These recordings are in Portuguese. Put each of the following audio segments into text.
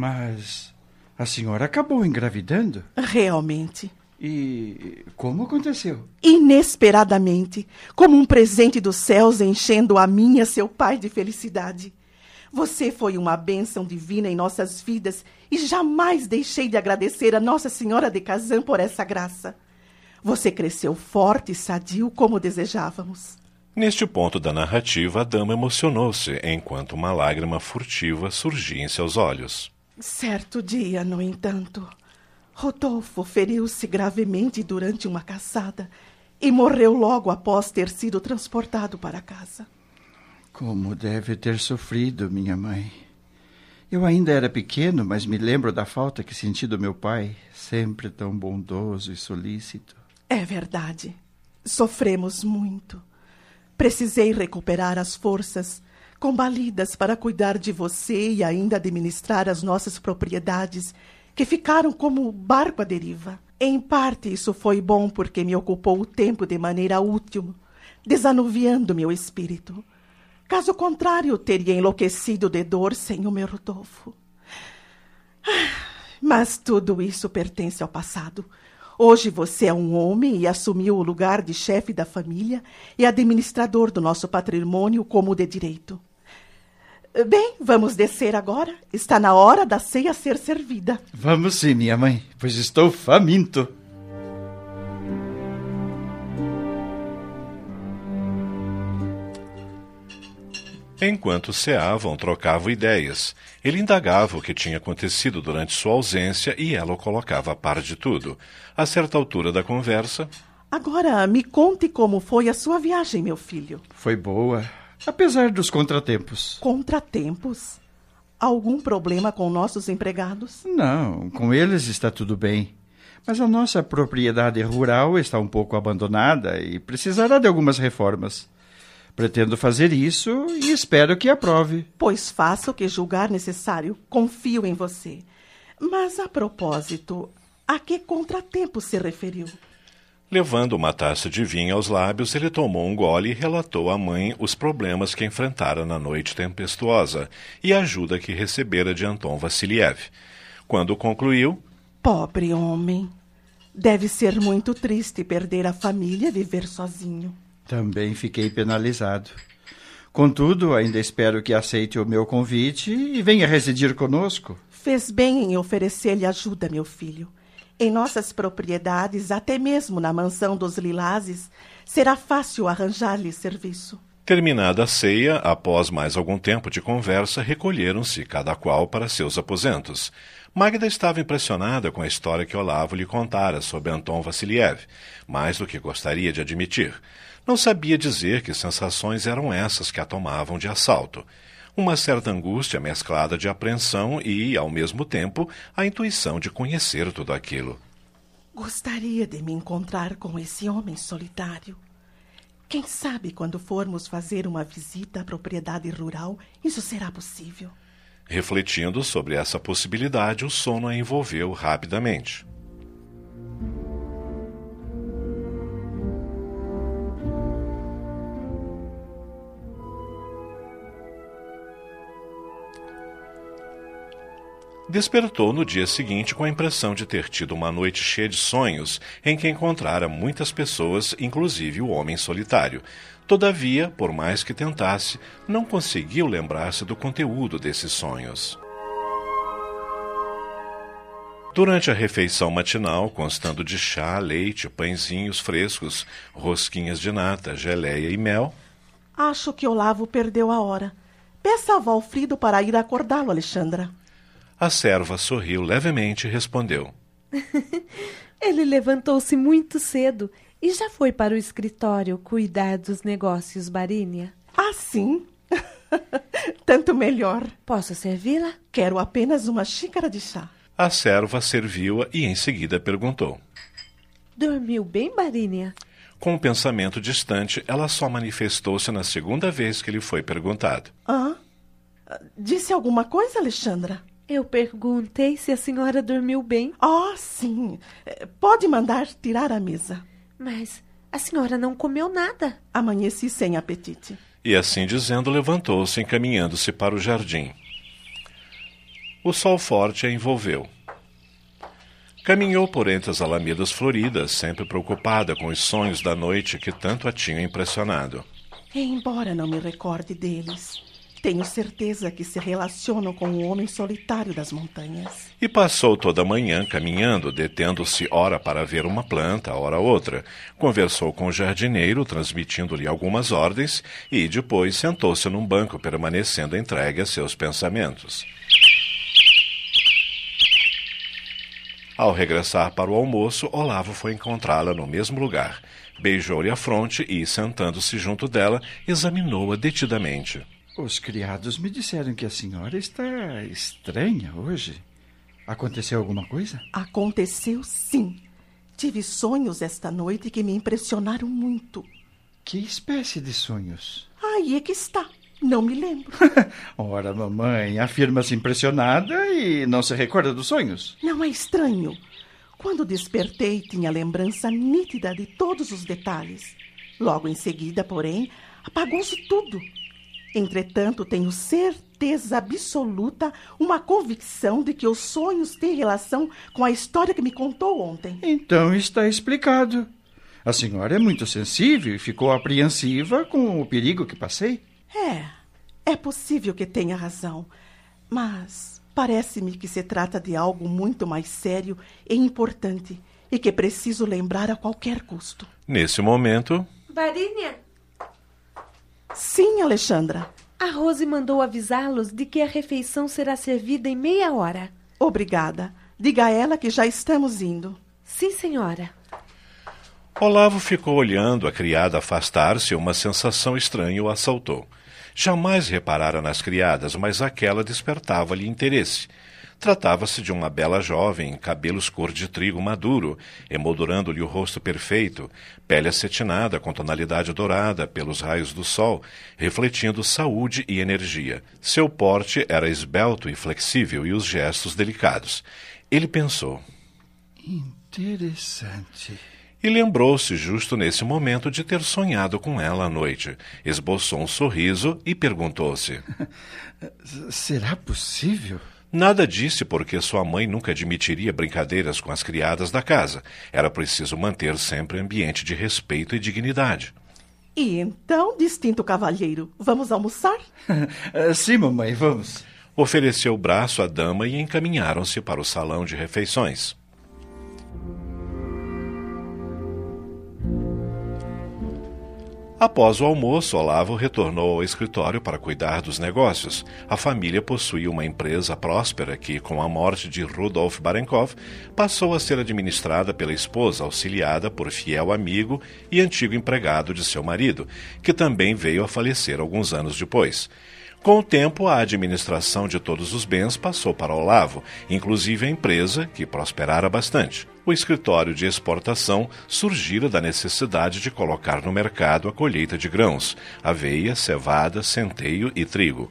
Mas a senhora acabou engravidando? Realmente. E como aconteceu? Inesperadamente, como um presente dos céus enchendo a minha, seu pai, de felicidade. Você foi uma bênção divina em nossas vidas e jamais deixei de agradecer a Nossa Senhora de Kazan por essa graça. Você cresceu forte e sadio como desejávamos. Neste ponto da narrativa, a dama emocionou-se enquanto uma lágrima furtiva surgia em seus olhos. Certo dia, no entanto, Rodolfo feriu-se gravemente durante uma caçada e morreu logo após ter sido transportado para casa. Como deve ter sofrido, minha mãe. Eu ainda era pequeno, mas me lembro da falta que senti do meu pai, sempre tão bondoso e solícito. É verdade. Sofremos muito. Precisei recuperar as forças combalidas para cuidar de você e ainda administrar as nossas propriedades que ficaram como barco à deriva. Em parte, isso foi bom porque me ocupou o tempo de maneira útil, desanuviando meu espírito. Caso contrário, teria enlouquecido de dor sem o meu Rodolfo. Mas tudo isso pertence ao passado. Hoje você é um homem e assumiu o lugar de chefe da família e administrador do nosso patrimônio como de direito. Bem, vamos descer agora. Está na hora da ceia ser servida. Vamos sim, minha mãe, pois estou faminto. Enquanto ceavam, trocavam ideias. Ele indagava o que tinha acontecido durante sua ausência e ela o colocava a par de tudo. A certa altura da conversa. Agora, me conte como foi a sua viagem, meu filho. Foi boa, apesar dos contratempos. Contratempos? Algum problema com nossos empregados? Não, com eles está tudo bem. Mas a nossa propriedade rural está um pouco abandonada e precisará de algumas reformas. Pretendo fazer isso e espero que aprove. Pois faça o que julgar necessário. Confio em você. Mas, a propósito, a que contratempo se referiu? Levando uma taça de vinho aos lábios, ele tomou um gole e relatou à mãe os problemas que enfrentara na noite tempestuosa e a ajuda que recebera de Anton Vassiliev. Quando concluiu. Pobre homem. Deve ser muito triste perder a família e viver sozinho. Também fiquei penalizado. Contudo, ainda espero que aceite o meu convite e venha residir conosco. Fez bem em oferecer-lhe ajuda, meu filho. Em nossas propriedades, até mesmo na mansão dos Lilazes, será fácil arranjar-lhe serviço. Terminada a ceia, após mais algum tempo de conversa, recolheram-se, cada qual para seus aposentos. Magda estava impressionada com a história que Olavo lhe contara sobre Anton Vassiliev, mais do que gostaria de admitir. Não sabia dizer que sensações eram essas que a tomavam de assalto. Uma certa angústia mesclada de apreensão e, ao mesmo tempo, a intuição de conhecer tudo aquilo. Gostaria de me encontrar com esse homem solitário. Quem sabe quando formos fazer uma visita à propriedade rural, isso será possível. Refletindo sobre essa possibilidade, o sono a envolveu rapidamente. Despertou no dia seguinte com a impressão de ter tido uma noite cheia de sonhos em que encontrara muitas pessoas, inclusive o homem solitário. Todavia, por mais que tentasse, não conseguiu lembrar-se do conteúdo desses sonhos. Durante a refeição matinal, constando de chá, leite, pãezinhos frescos, rosquinhas de nata, geleia e mel. Acho que Olavo perdeu a hora. Peça a Valfrido para ir acordá-lo, Alexandra. A serva sorriu levemente e respondeu: Ele levantou-se muito cedo e já foi para o escritório cuidar dos negócios, Barínia. Ah, sim? Tanto melhor. Posso servi-la? Quero apenas uma xícara de chá. A serva serviu-a e em seguida perguntou. Dormiu bem, Barínia? Com um pensamento distante, ela só manifestou-se na segunda vez que lhe foi perguntado. Ah? Disse alguma coisa, Alexandra? Eu perguntei se a senhora dormiu bem. Oh, sim. Pode mandar tirar a mesa. Mas a senhora não comeu nada. Amanheci sem apetite. E assim dizendo, levantou-se, encaminhando-se para o jardim. O sol forte a envolveu. Caminhou por entre as alamedas floridas, sempre preocupada com os sonhos da noite que tanto a tinham impressionado. Embora não me recorde deles, tenho certeza que se relacionam com o homem solitário das montanhas. E passou toda a manhã caminhando, detendo-se ora para ver uma planta, ora outra. Conversou com o jardineiro, transmitindo-lhe algumas ordens, e depois sentou-se num banco, permanecendo entregue a seus pensamentos. Ao regressar para o almoço, Olavo foi encontrá-la no mesmo lugar. Beijou-lhe a fronte e, sentando-se junto dela, examinou-a detidamente. Os criados me disseram que a senhora está estranha hoje. Aconteceu alguma coisa? Aconteceu sim. Tive sonhos esta noite que me impressionaram muito. Que espécie de sonhos? Aí é que está. Não me lembro. Ora, mamãe, afirma-se impressionada e não se recorda dos sonhos. Não é estranho. Quando despertei, tinha lembrança nítida de todos os detalhes. Logo em seguida, porém, apagou-se tudo. Entretanto, tenho certeza absoluta, uma convicção de que os sonhos têm relação com a história que me contou ontem. Então está explicado. A senhora é muito sensível e ficou apreensiva com o perigo que passei. É, é possível que tenha razão, mas parece-me que se trata de algo muito mais sério e importante e que preciso lembrar a qualquer custo. Nesse momento. Varínia! Sim, Alexandra. A Rose mandou avisá-los de que a refeição será servida em meia hora. Obrigada. Diga a ela que já estamos indo. Sim, senhora. Olavo ficou olhando a criada afastar-se e uma sensação estranha o assaltou. Jamais reparara nas criadas, mas aquela despertava-lhe interesse. Tratava-se de uma bela jovem, cabelos cor de trigo maduro, emoldurando-lhe o rosto perfeito, pele acetinada com tonalidade dourada pelos raios do sol, refletindo saúde e energia. Seu porte era esbelto e flexível e os gestos delicados. Ele pensou. Interessante. E lembrou-se, justo nesse momento, de ter sonhado com ela à noite. Esboçou um sorriso e perguntou-se: Será possível? Nada disse porque sua mãe nunca admitiria brincadeiras com as criadas da casa. Era preciso manter sempre ambiente de respeito e dignidade. E então, distinto cavalheiro, vamos almoçar? Sim, mamãe, vamos. Ofereceu o braço à dama e encaminharam-se para o salão de refeições. Após o almoço, Olavo retornou ao escritório para cuidar dos negócios. A família possuía uma empresa próspera que, com a morte de Rudolf Barenkov, passou a ser administrada pela esposa, auxiliada por fiel amigo e antigo empregado de seu marido, que também veio a falecer alguns anos depois. Com o tempo, a administração de todos os bens passou para Olavo, inclusive a empresa, que prosperara bastante. O escritório de exportação surgira da necessidade de colocar no mercado a colheita de grãos, aveia, cevada, centeio e trigo.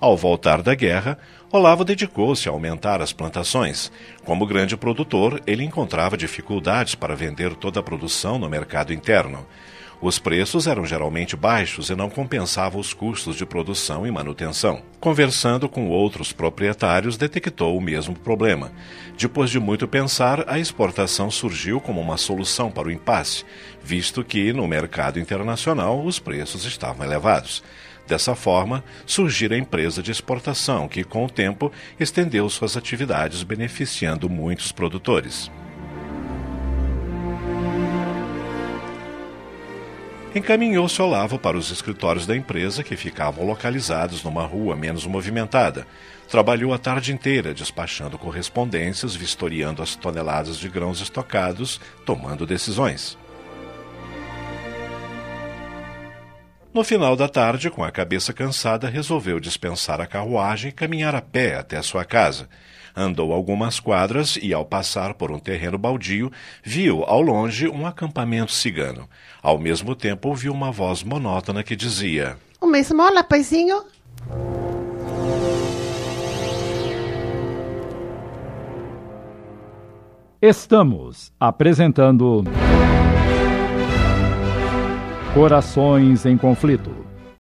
Ao voltar da guerra, Olavo dedicou-se a aumentar as plantações. Como grande produtor, ele encontrava dificuldades para vender toda a produção no mercado interno. Os preços eram geralmente baixos e não compensavam os custos de produção e manutenção. Conversando com outros proprietários, detectou o mesmo problema. Depois de muito pensar, a exportação surgiu como uma solução para o impasse, visto que, no mercado internacional, os preços estavam elevados. Dessa forma, surgiu a empresa de exportação, que, com o tempo, estendeu suas atividades, beneficiando muitos produtores. Encaminhou-se Olavo para os escritórios da empresa, que ficavam localizados numa rua menos movimentada. Trabalhou a tarde inteira, despachando correspondências, vistoriando as toneladas de grãos estocados, tomando decisões. No final da tarde, com a cabeça cansada, resolveu dispensar a carruagem e caminhar a pé até sua casa. Andou algumas quadras e, ao passar por um terreno baldio, viu ao longe um acampamento cigano. Ao mesmo tempo, ouviu uma voz monótona que dizia: Uma esmola, paizinho? Estamos apresentando Corações em Conflito